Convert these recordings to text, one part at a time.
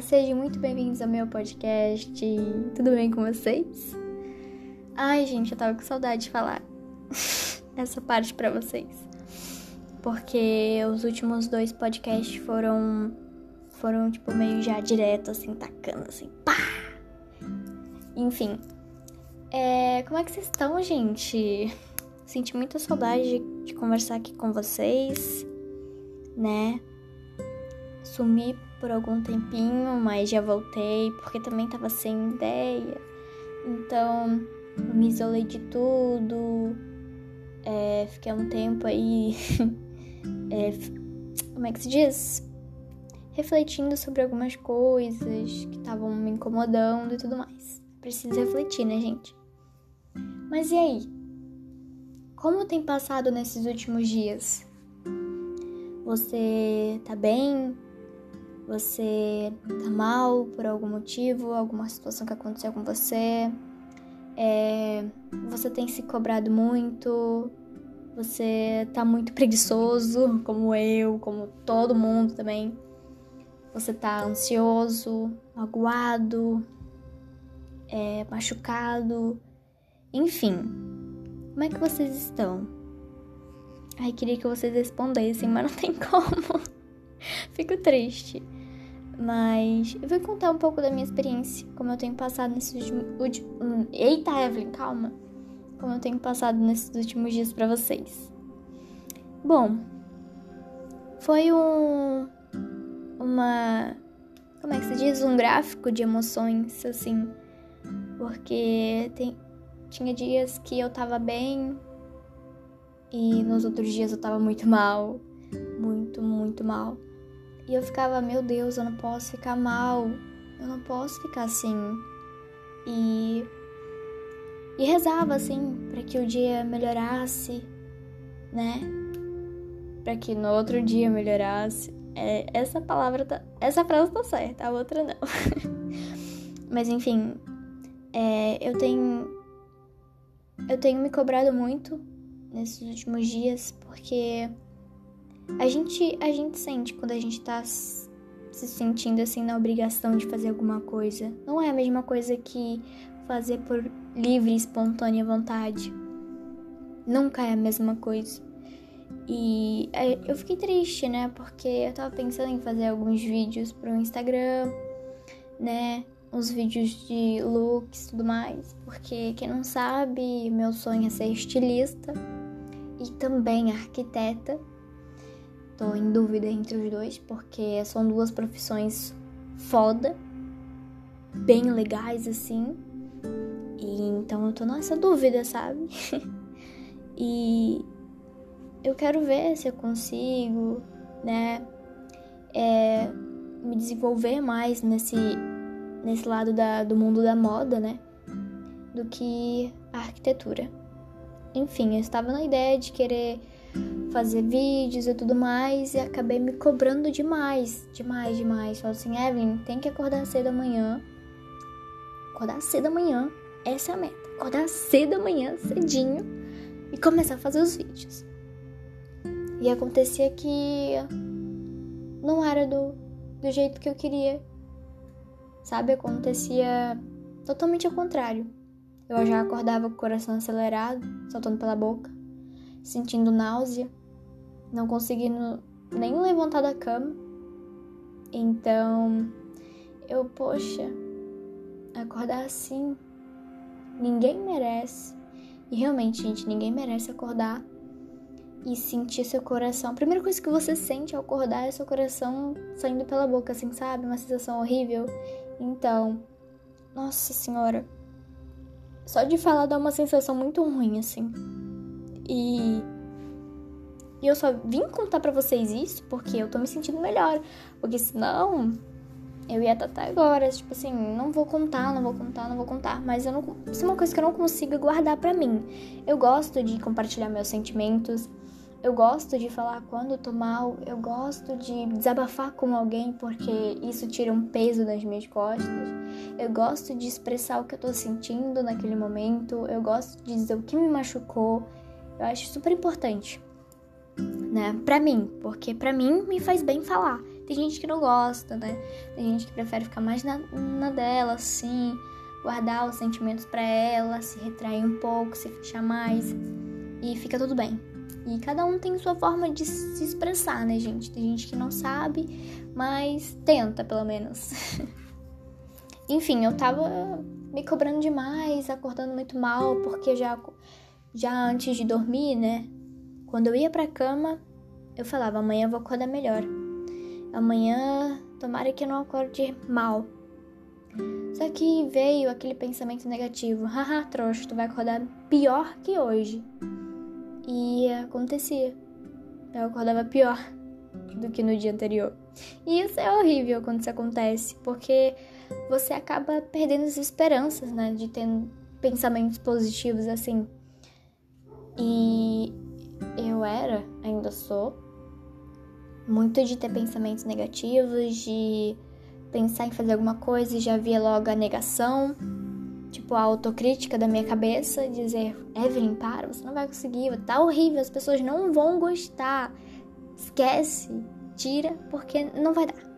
Sejam muito bem-vindos ao meu podcast. Tudo bem com vocês? Ai, gente, eu tava com saudade de falar essa parte para vocês. Porque os últimos dois podcasts foram foram tipo meio já direto assim, tacando assim, pá. Enfim, é, como é que vocês estão, gente? Senti muita saudade de, de conversar aqui com vocês, né? Sumi por algum tempinho, mas já voltei porque também tava sem ideia. Então, eu me isolei de tudo. É, fiquei um tempo aí. é, como é que se diz? Refletindo sobre algumas coisas que estavam me incomodando e tudo mais. Preciso refletir, né, gente? Mas e aí? Como tem passado nesses últimos dias? Você tá bem? Você tá mal por algum motivo, alguma situação que aconteceu com você? É, você tem se cobrado muito? Você tá muito preguiçoso, como eu, como todo mundo também? Você tá ansioso, magoado, é, machucado? Enfim, como é que vocês estão? Ai, queria que vocês respondessem, mas não tem como. Fico triste. Mas eu vou contar um pouco da minha experiência, como eu tenho passado nesses últimos. Hum, eita, Evelyn, calma! Como eu tenho passado nesses últimos dias para vocês. Bom, foi um. Uma. Como é que se diz? Um gráfico de emoções, assim. Porque tem, tinha dias que eu tava bem e nos outros dias eu tava muito mal. Muito, muito mal. E eu ficava, meu Deus, eu não posso ficar mal. Eu não posso ficar assim. E e rezava assim para que o dia melhorasse, né? Para que no outro dia melhorasse. É, essa palavra tá, essa frase tá certa, a outra não. Mas enfim, é, eu tenho eu tenho me cobrado muito nesses últimos dias porque a gente, a gente sente quando a gente tá se sentindo assim na obrigação de fazer alguma coisa. Não é a mesma coisa que fazer por livre e espontânea vontade. Nunca é a mesma coisa. E é, eu fiquei triste, né? Porque eu tava pensando em fazer alguns vídeos pro Instagram, né? Uns vídeos de looks e tudo mais. Porque quem não sabe, meu sonho é ser estilista e também arquiteta. Tô em dúvida entre os dois, porque são duas profissões foda, bem legais assim. E então eu tô nessa dúvida, sabe? e eu quero ver se eu consigo, né, é, me desenvolver mais nesse, nesse lado da, do mundo da moda, né, do que a arquitetura. Enfim, eu estava na ideia de querer fazer vídeos e tudo mais e acabei me cobrando demais, demais, demais. Falei assim, Evelyn, tem que acordar cedo amanhã. Acordar cedo amanhã, essa é a meta. Acordar cedo amanhã, cedinho, e começar a fazer os vídeos. E acontecia que não era do, do jeito que eu queria. Sabe? Acontecia totalmente ao contrário. Eu já acordava com o coração acelerado, soltando pela boca sentindo náusea, não conseguindo nem levantar da cama. Então, eu, poxa, acordar assim, ninguém merece. E realmente, gente, ninguém merece acordar e sentir seu coração. A primeira coisa que você sente ao acordar é seu coração saindo pela boca, assim, sabe? Uma sensação horrível. Então, nossa senhora, só de falar dá uma sensação muito ruim, assim. E, eu só vim contar para vocês isso porque eu tô me sentindo melhor. Porque senão eu ia estar até agora, tipo assim, não vou contar, não vou contar, não vou contar. Mas eu não, isso é uma coisa que eu não consigo guardar para mim. Eu gosto de compartilhar meus sentimentos. Eu gosto de falar quando eu tô mal, eu gosto de desabafar com alguém porque isso tira um peso das minhas costas. Eu gosto de expressar o que eu tô sentindo naquele momento, eu gosto de dizer o que me machucou, eu acho super importante, né? Pra mim, porque pra mim me faz bem falar. Tem gente que não gosta, né? Tem gente que prefere ficar mais na, na dela, assim, guardar os sentimentos para ela, se retrair um pouco, se fechar mais e fica tudo bem. E cada um tem sua forma de se expressar, né, gente? Tem gente que não sabe, mas tenta, pelo menos. Enfim, eu tava me cobrando demais, acordando muito mal, porque já, já antes de dormir, né? Quando eu ia pra cama, eu falava: amanhã eu vou acordar melhor. Amanhã, tomara que eu não acorde mal. Só que veio aquele pensamento negativo: haha, trouxa, tu vai acordar pior que hoje. E acontecia. Eu acordava pior do que no dia anterior. E isso é horrível quando isso acontece, porque você acaba perdendo as esperanças, né, de ter pensamentos positivos assim. E eu era, ainda sou, muito de ter pensamentos negativos, de pensar em fazer alguma coisa e já via logo a negação tipo, a autocrítica da minha cabeça, dizer, Evelyn, para, você não vai conseguir, tá horrível, as pessoas não vão gostar. Esquece, tira, porque não vai dar.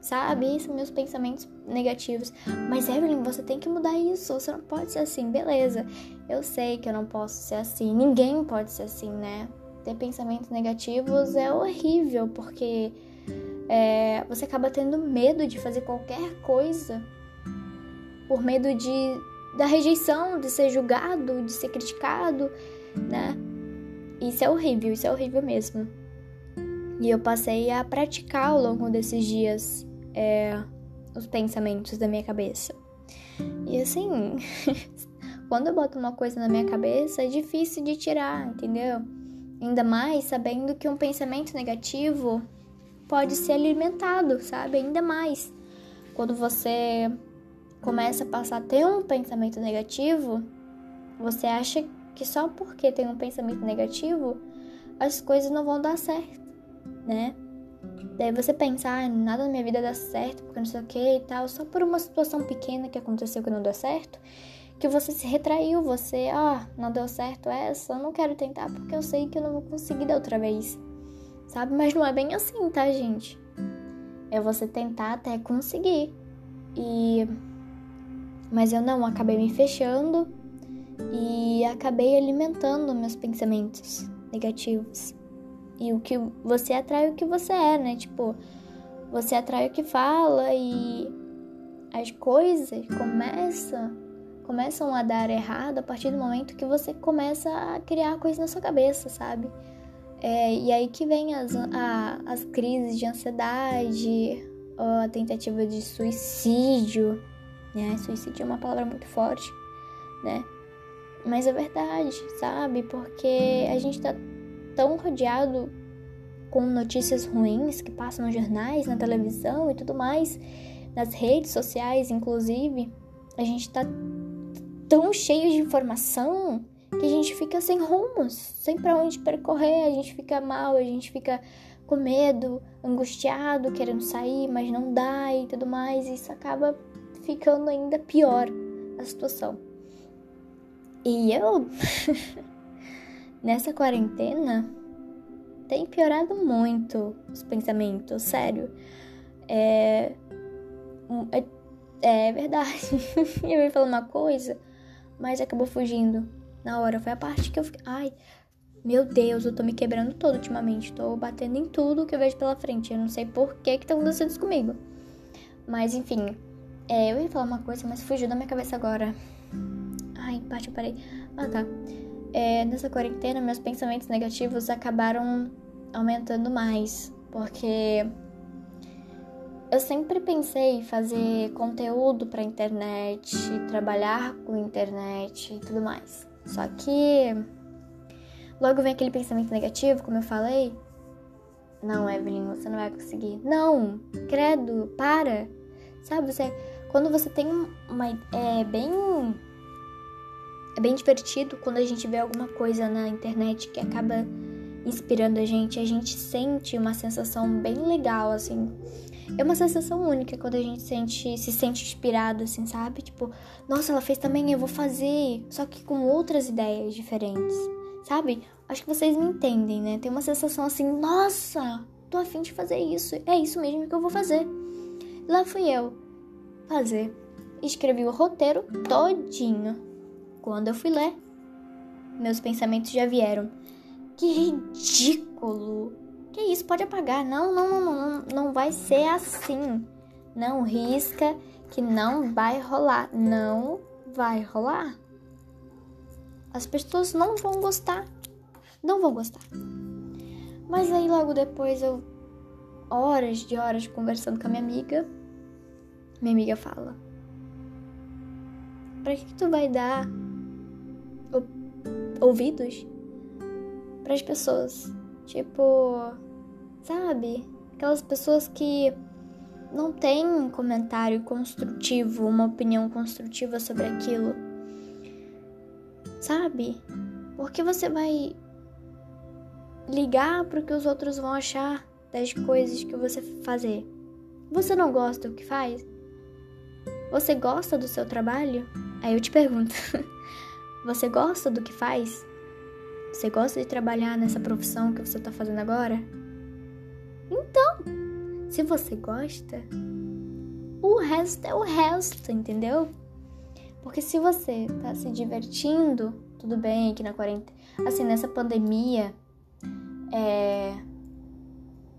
Sabe? São meus pensamentos negativos. Mas, Evelyn, você tem que mudar isso. Você não pode ser assim. Beleza, eu sei que eu não posso ser assim. Ninguém pode ser assim, né? Ter pensamentos negativos é horrível, porque é, você acaba tendo medo de fazer qualquer coisa por medo de da rejeição, de ser julgado, de ser criticado, né? Isso é horrível, isso é horrível mesmo. E eu passei a praticar ao longo desses dias é, os pensamentos da minha cabeça. E assim, quando eu boto uma coisa na minha cabeça, é difícil de tirar, entendeu? Ainda mais sabendo que um pensamento negativo pode ser alimentado, sabe? Ainda mais quando você começa a passar a ter um pensamento negativo, você acha que só porque tem um pensamento negativo as coisas não vão dar certo, né? Daí você pensa, ah, nada na minha vida dá certo, porque não sei o que e tal, só por uma situação pequena que aconteceu que não deu certo, que você se retraiu, você, ah, não deu certo essa, eu não quero tentar porque eu sei que eu não vou conseguir da outra vez, sabe? Mas não é bem assim, tá, gente? É você tentar até conseguir. E mas eu não, acabei me fechando e acabei alimentando meus pensamentos negativos. E o que você atrai o que você é, né? Tipo, você atrai o que fala e as coisas começam começam a dar errado a partir do momento que você começa a criar coisas na sua cabeça, sabe? É, e aí que vem as, a, as crises de ansiedade, a tentativa de suicídio, né? Suicídio é uma palavra muito forte, né? Mas é verdade, sabe? Porque a gente tá tão rodeado com notícias ruins que passam nos jornais, na televisão e tudo mais, nas redes sociais, inclusive. A gente tá tão cheio de informação que a gente fica sem rumos, sem para onde percorrer, a gente fica mal, a gente fica com medo, angustiado, querendo sair, mas não dá e tudo mais, e isso acaba ficando ainda pior a situação. E eu, nessa quarentena, tem piorado muito os pensamentos, sério. É. É, é verdade. eu ia falar uma coisa, mas acabou fugindo na hora. Foi a parte que eu fiquei. Ai, meu Deus, eu tô me quebrando todo ultimamente. Tô batendo em tudo que eu vejo pela frente. Eu não sei por que que tá acontecendo isso comigo. Mas enfim, é, eu ia falar uma coisa, mas fugiu da minha cabeça agora. Ai, parte eu parei. Ah, tá. É, nessa quarentena, meus pensamentos negativos acabaram aumentando mais, porque eu sempre pensei em fazer conteúdo para internet, trabalhar com internet e tudo mais. Só que logo vem aquele pensamento negativo, como eu falei. Não, Evelyn, você não vai conseguir. Não, credo, para. Sabe, você quando você tem uma. É bem. É bem divertido quando a gente vê alguma coisa na internet que acaba inspirando a gente. A gente sente uma sensação bem legal, assim. É uma sensação única quando a gente sente, se sente inspirado, assim, sabe? Tipo, nossa, ela fez também, eu vou fazer. Só que com outras ideias diferentes, sabe? Acho que vocês me entendem, né? Tem uma sensação assim, nossa, tô afim de fazer isso. É isso mesmo que eu vou fazer. Lá fui eu fazer. Escrevi o roteiro todinho. Quando eu fui ler, meus pensamentos já vieram. Que ridículo! Que isso? Pode apagar. Não, não, não, não, não vai ser assim. Não risca que não vai rolar. Não vai rolar. As pessoas não vão gostar. Não vão gostar. Mas aí logo depois eu horas de horas conversando com a minha amiga, minha amiga fala: "Para que, que tu vai dar ouvidos para as pessoas? Tipo, sabe? Aquelas pessoas que não têm um comentário construtivo, uma opinião construtiva sobre aquilo. Sabe? Porque você vai ligar para o que os outros vão achar das coisas que você fazer. Você não gosta do que faz? Você gosta do seu trabalho? Aí eu te pergunto: você gosta do que faz? Você gosta de trabalhar nessa profissão que você está fazendo agora? Então, se você gosta, o resto é o resto, entendeu? Porque se você tá se divertindo, tudo bem que na quarentena, assim, nessa pandemia, é,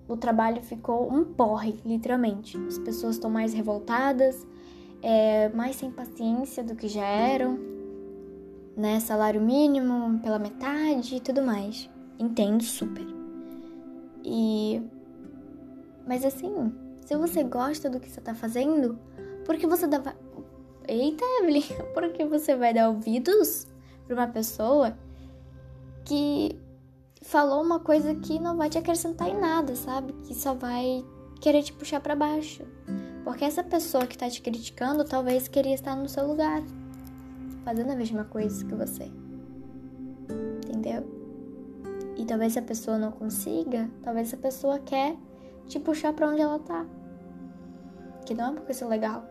o trabalho ficou um porre, literalmente. As pessoas estão mais revoltadas, é, mais sem paciência do que já eram, né? Salário mínimo pela metade e tudo mais. Entendo super. E. Mas assim, se você gosta do que você tá fazendo, por que você dá. Eita, Evelyn, por que você vai dar ouvidos pra uma pessoa que falou uma coisa que não vai te acrescentar em nada, sabe? Que só vai querer te puxar para baixo. Porque essa pessoa que tá te criticando talvez queria estar no seu lugar, fazendo a mesma coisa que você. Entendeu? E talvez a pessoa não consiga, talvez a pessoa quer te puxar para onde ela tá. Que não é uma coisa legal.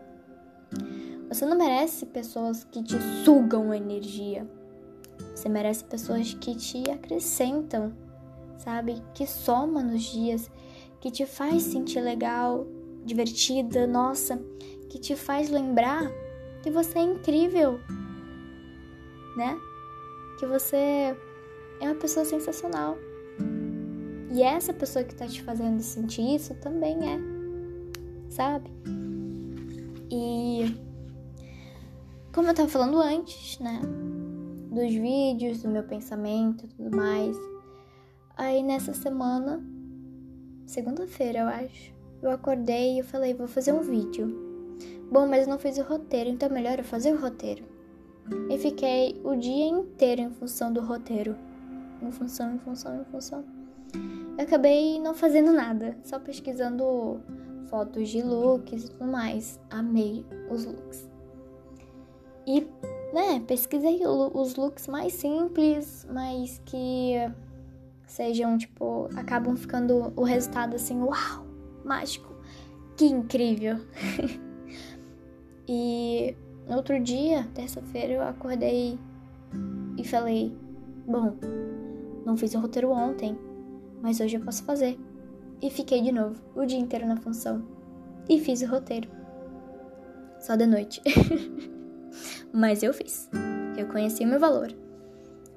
Você não merece pessoas que te sugam energia. Você merece pessoas que te acrescentam, sabe? Que soma nos dias, que te faz sentir legal, divertida, nossa, que te faz lembrar que você é incrível, né? Que você é uma pessoa sensacional. E essa pessoa que tá te fazendo sentir isso também é, sabe? E como eu tava falando antes, né? dos vídeos, do meu pensamento e tudo mais. Aí nessa semana, segunda-feira eu acho, eu acordei e eu falei, vou fazer um vídeo. Bom, mas não fiz o roteiro, então é melhor eu fazer o roteiro. E fiquei o dia inteiro em função do roteiro. Em função, em função, em função. Eu acabei não fazendo nada, só pesquisando fotos de looks e tudo mais. Amei os looks. E né, pesquisei os looks mais simples, mas que sejam, tipo, acabam ficando o resultado assim, uau, mágico, que incrível. e no outro dia, terça-feira, eu acordei e falei, bom, não fiz o roteiro ontem, mas hoje eu posso fazer. E fiquei de novo o dia inteiro na função e fiz o roteiro. Só de noite. Mas eu fiz. Eu conheci o meu valor.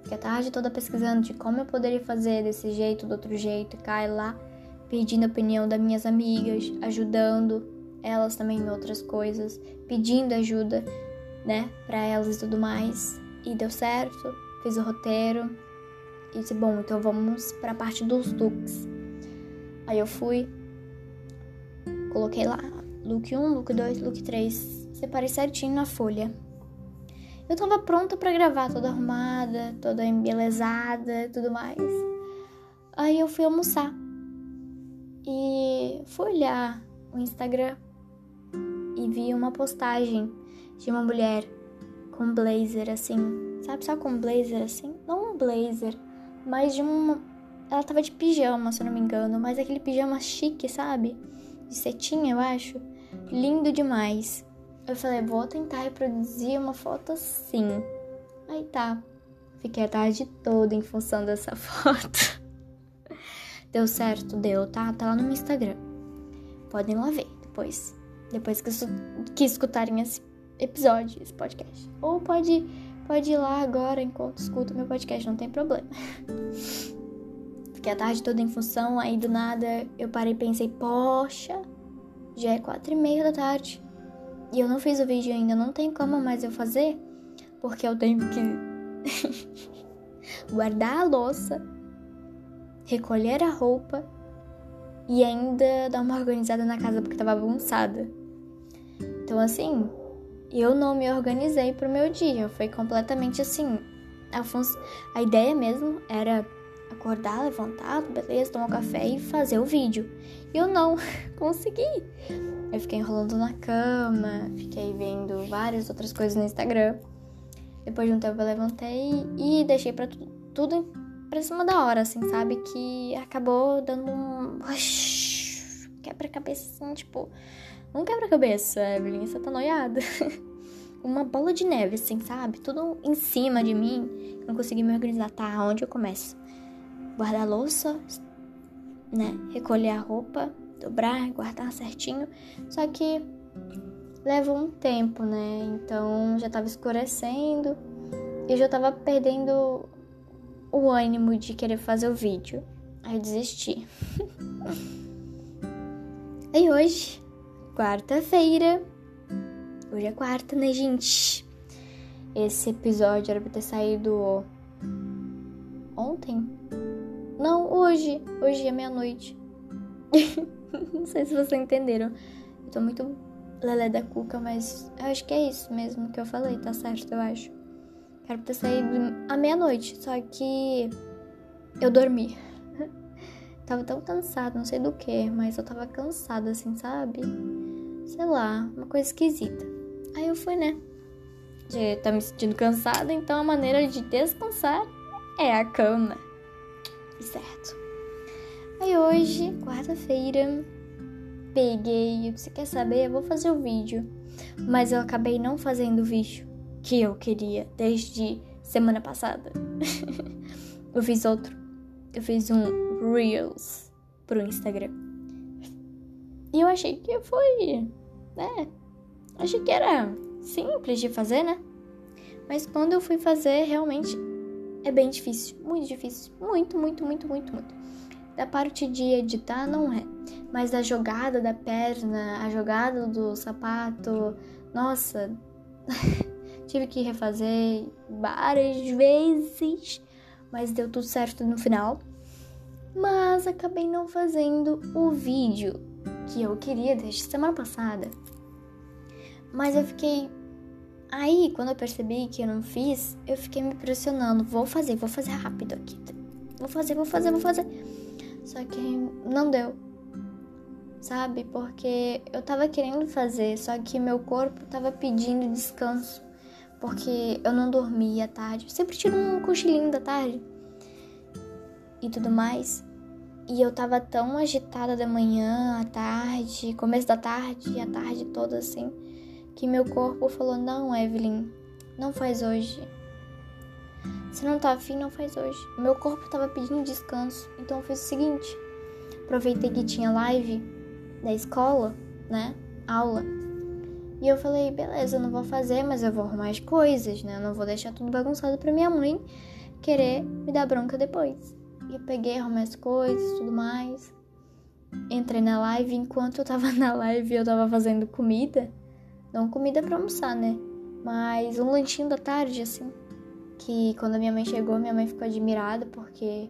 Fiquei a tarde toda pesquisando de como eu poderia fazer desse jeito, do outro jeito, e cai lá pedindo a opinião das minhas amigas, ajudando elas também em outras coisas, pedindo ajuda, né, para elas e tudo mais. E deu certo, fiz o roteiro e disse: "Bom, então vamos para a parte dos looks". Aí eu fui coloquei lá look 1, look 2, look 3, separei certinho na folha. Eu tava pronta para gravar, toda arrumada, toda embelezada, tudo mais. Aí eu fui almoçar e fui olhar o Instagram e vi uma postagem de uma mulher com blazer assim, sabe só com blazer assim? Não um blazer, mas de uma. Ela tava de pijama, se eu não me engano, mas aquele pijama chique, sabe? De cetim, eu acho. Lindo demais. Eu falei, vou tentar reproduzir uma foto assim. Aí tá. Fiquei a tarde toda em função dessa foto. Deu certo? Deu, tá? Tá lá no meu Instagram. Podem lá ver depois. Depois que, que escutarem esse episódio, esse podcast. Ou pode, pode ir lá agora enquanto escuta meu podcast, não tem problema. Fiquei a tarde toda em função, aí do nada eu parei e pensei, poxa, já é quatro e meia da tarde. E eu não fiz o vídeo ainda, não tem como mais eu fazer, porque eu tenho que guardar a louça, recolher a roupa e ainda dar uma organizada na casa porque tava bagunçada. Então, assim, eu não me organizei pro meu dia. Foi completamente assim. A, a ideia mesmo era acordar, levantar, beleza, tomar um café e fazer o vídeo. E eu não consegui. Eu fiquei enrolando na cama, fiquei vendo várias outras coisas no Instagram. Depois de um tempo eu levantei e deixei pra tudo pra cima da hora, assim, sabe? Que acabou dando um quebra-cabeça, assim, tipo. Um quebra-cabeça, Evelyn, você tá noiada. Uma bola de neve, assim, sabe? Tudo em cima de mim. Não consegui me organizar. Tá, onde eu começo? Guardar a louça, né? Recolher a roupa, dobrar, guardar certinho. Só que leva um tempo, né? Então já tava escurecendo e eu já tava perdendo o ânimo de querer fazer o vídeo. Aí eu desisti. e hoje, quarta-feira. Hoje é quarta, né, gente? Esse episódio era pra ter saído ontem? Não, hoje. Hoje é meia-noite. Não sei se vocês entenderam. Eu tô muito lelé da cuca, mas eu acho que é isso mesmo que eu falei, tá certo, eu acho. Quero ter saído à meia-noite, só que eu dormi. tava tão cansada, não sei do que, mas eu tava cansada assim, sabe? Sei lá, uma coisa esquisita. Aí eu fui, né? De tá me sentindo cansada, então a maneira de descansar é a cama. Certo. Aí hoje, quarta-feira, peguei, você quer saber? Eu vou fazer o vídeo. Mas eu acabei não fazendo o vídeo que eu queria desde semana passada. eu fiz outro. Eu fiz um Reels pro Instagram. E eu achei que foi, né? Achei que era simples de fazer, né? Mas quando eu fui fazer, realmente é bem difícil. Muito difícil. Muito, muito, muito, muito, muito. Da parte de editar, não é. Mas da jogada da perna, a jogada do sapato, nossa. Tive que refazer várias vezes, mas deu tudo certo no final. Mas acabei não fazendo o vídeo que eu queria desde semana passada. Mas eu fiquei. Aí, quando eu percebi que eu não fiz, eu fiquei me pressionando. Vou fazer, vou fazer rápido aqui. Vou fazer, vou fazer, vou fazer. Só que não deu. Sabe? Porque eu tava querendo fazer, só que meu corpo tava pedindo descanso porque eu não dormia à tarde. Eu sempre tiro um cochilinho da tarde e tudo mais. E eu tava tão agitada da manhã, à tarde, começo da tarde a tarde toda assim, que meu corpo falou: Não, Evelyn, não faz hoje. Se não tá afim, não faz hoje. Meu corpo tava pedindo descanso, então eu fiz o seguinte: aproveitei que tinha live da escola, né? Aula. E eu falei, beleza, eu não vou fazer, mas eu vou arrumar as coisas, né? Eu não vou deixar tudo bagunçado pra minha mãe querer me dar bronca depois. E eu peguei, arrumei as coisas tudo mais. Entrei na live, enquanto eu tava na live eu tava fazendo comida. Não comida pra almoçar, né? Mas um lanchinho da tarde, assim. Que quando a minha mãe chegou, minha mãe ficou admirada porque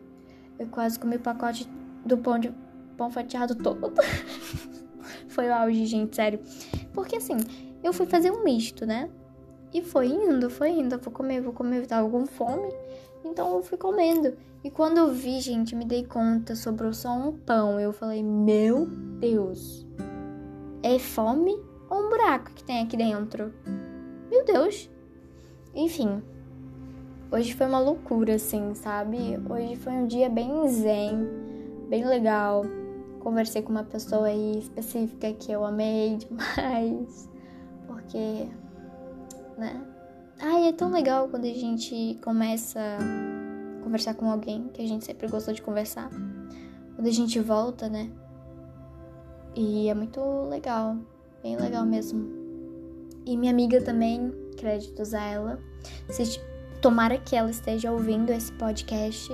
eu quase comi o pacote do pão de pão fatiado todo. Foi o auge, gente, sério. Porque assim, eu fui fazer um misto, né? E foi indo, foi indo. Eu vou comer, vou comer, eu tava com fome. Então eu fui comendo. E quando eu vi, gente, me dei conta, sobrou só um pão. Eu falei, meu Deus. É fome ou um buraco que tem aqui dentro? Meu Deus. Enfim. Hoje foi uma loucura, assim, sabe? Hoje foi um dia bem zen, bem legal conversei com uma pessoa aí específica que eu amei demais, porque, né? Ai, é tão legal quando a gente começa a conversar com alguém que a gente sempre gostou de conversar. Quando a gente volta, né? E é muito legal, bem legal mesmo. E minha amiga também, créditos a ela. Se, tomara que ela esteja ouvindo esse podcast.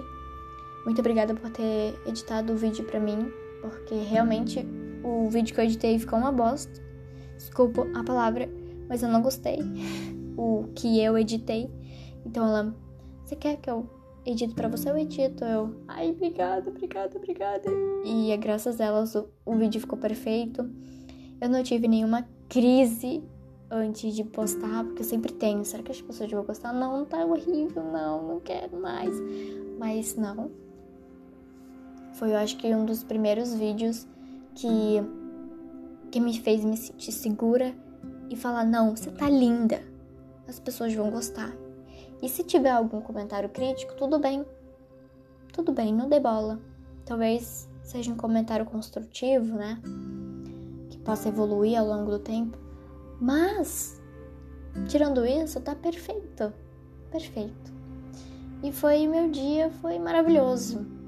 Muito obrigada por ter editado o vídeo para mim, porque realmente o vídeo que eu editei ficou uma bosta. Desculpa a palavra, mas eu não gostei. O que eu editei. Então ela, você quer que eu edito para você? Eu edito. Eu, ai, obrigada, obrigada, obrigada. E é graças a elas o, o vídeo ficou perfeito. Eu não tive nenhuma crise antes de postar, porque eu sempre tenho. Será que as pessoas vão gostar? Não, tá horrível, não, não quero mais. Mas não. Foi, eu acho que um dos primeiros vídeos que, que me fez me sentir segura e falar: não, você tá linda. As pessoas vão gostar. E se tiver algum comentário crítico, tudo bem. Tudo bem, não dê bola. Talvez seja um comentário construtivo, né? Que possa evoluir ao longo do tempo. Mas, tirando isso, tá perfeito. Perfeito. E foi meu dia, foi maravilhoso.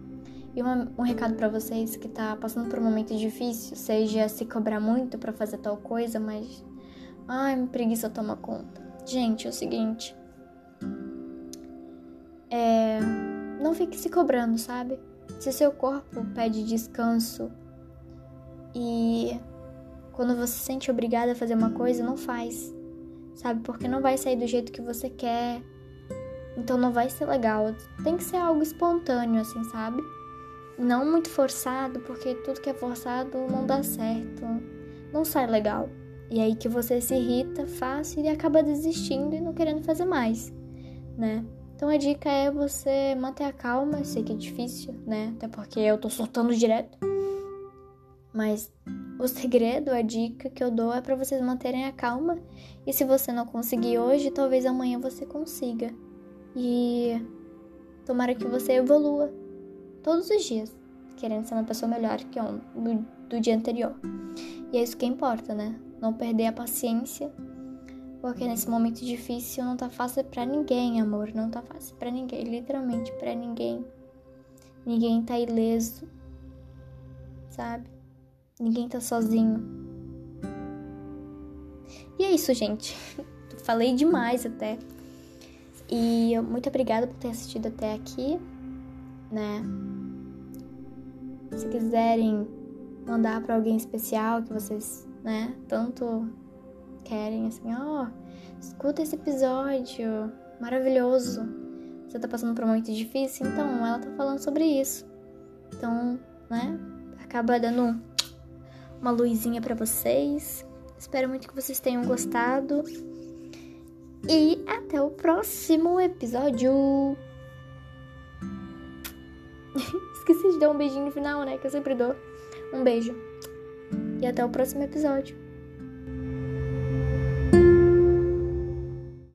E uma, um recado para vocês que tá passando por um momento difícil, seja se cobrar muito para fazer tal coisa, mas ai, preguiça toma conta. Gente, é o seguinte, é, não fique se cobrando, sabe? Se seu corpo pede descanso e quando você se sente obrigada a fazer uma coisa, não faz, sabe? Porque não vai sair do jeito que você quer, então não vai ser legal. Tem que ser algo espontâneo, assim, sabe? Não muito forçado, porque tudo que é forçado não dá certo, não sai legal. E aí que você se irrita fácil e acaba desistindo e não querendo fazer mais, né? Então a dica é você manter a calma, eu sei que é difícil, né? Até porque eu tô soltando direto. Mas o segredo, a dica que eu dou é para vocês manterem a calma. E se você não conseguir hoje, talvez amanhã você consiga. E tomara que você evolua todos os dias, querendo ser uma pessoa melhor que on, do, do dia anterior. E é isso que importa, né? Não perder a paciência porque nesse momento difícil não tá fácil para ninguém, amor. Não tá fácil para ninguém, literalmente para ninguém. Ninguém tá ileso, sabe? Ninguém tá sozinho. E é isso, gente. Falei demais até. E muito obrigada por ter assistido até aqui, né? Se quiserem mandar para alguém especial que vocês, né, tanto querem, assim, ó, oh, escuta esse episódio maravilhoso. Você tá passando por um momento difícil? Então, ela tá falando sobre isso. Então, né, acaba dando uma luzinha para vocês. Espero muito que vocês tenham gostado. E até o próximo episódio. Esqueci de dar um beijinho no final, né? Que eu sempre dou. Um beijo. E até o próximo episódio.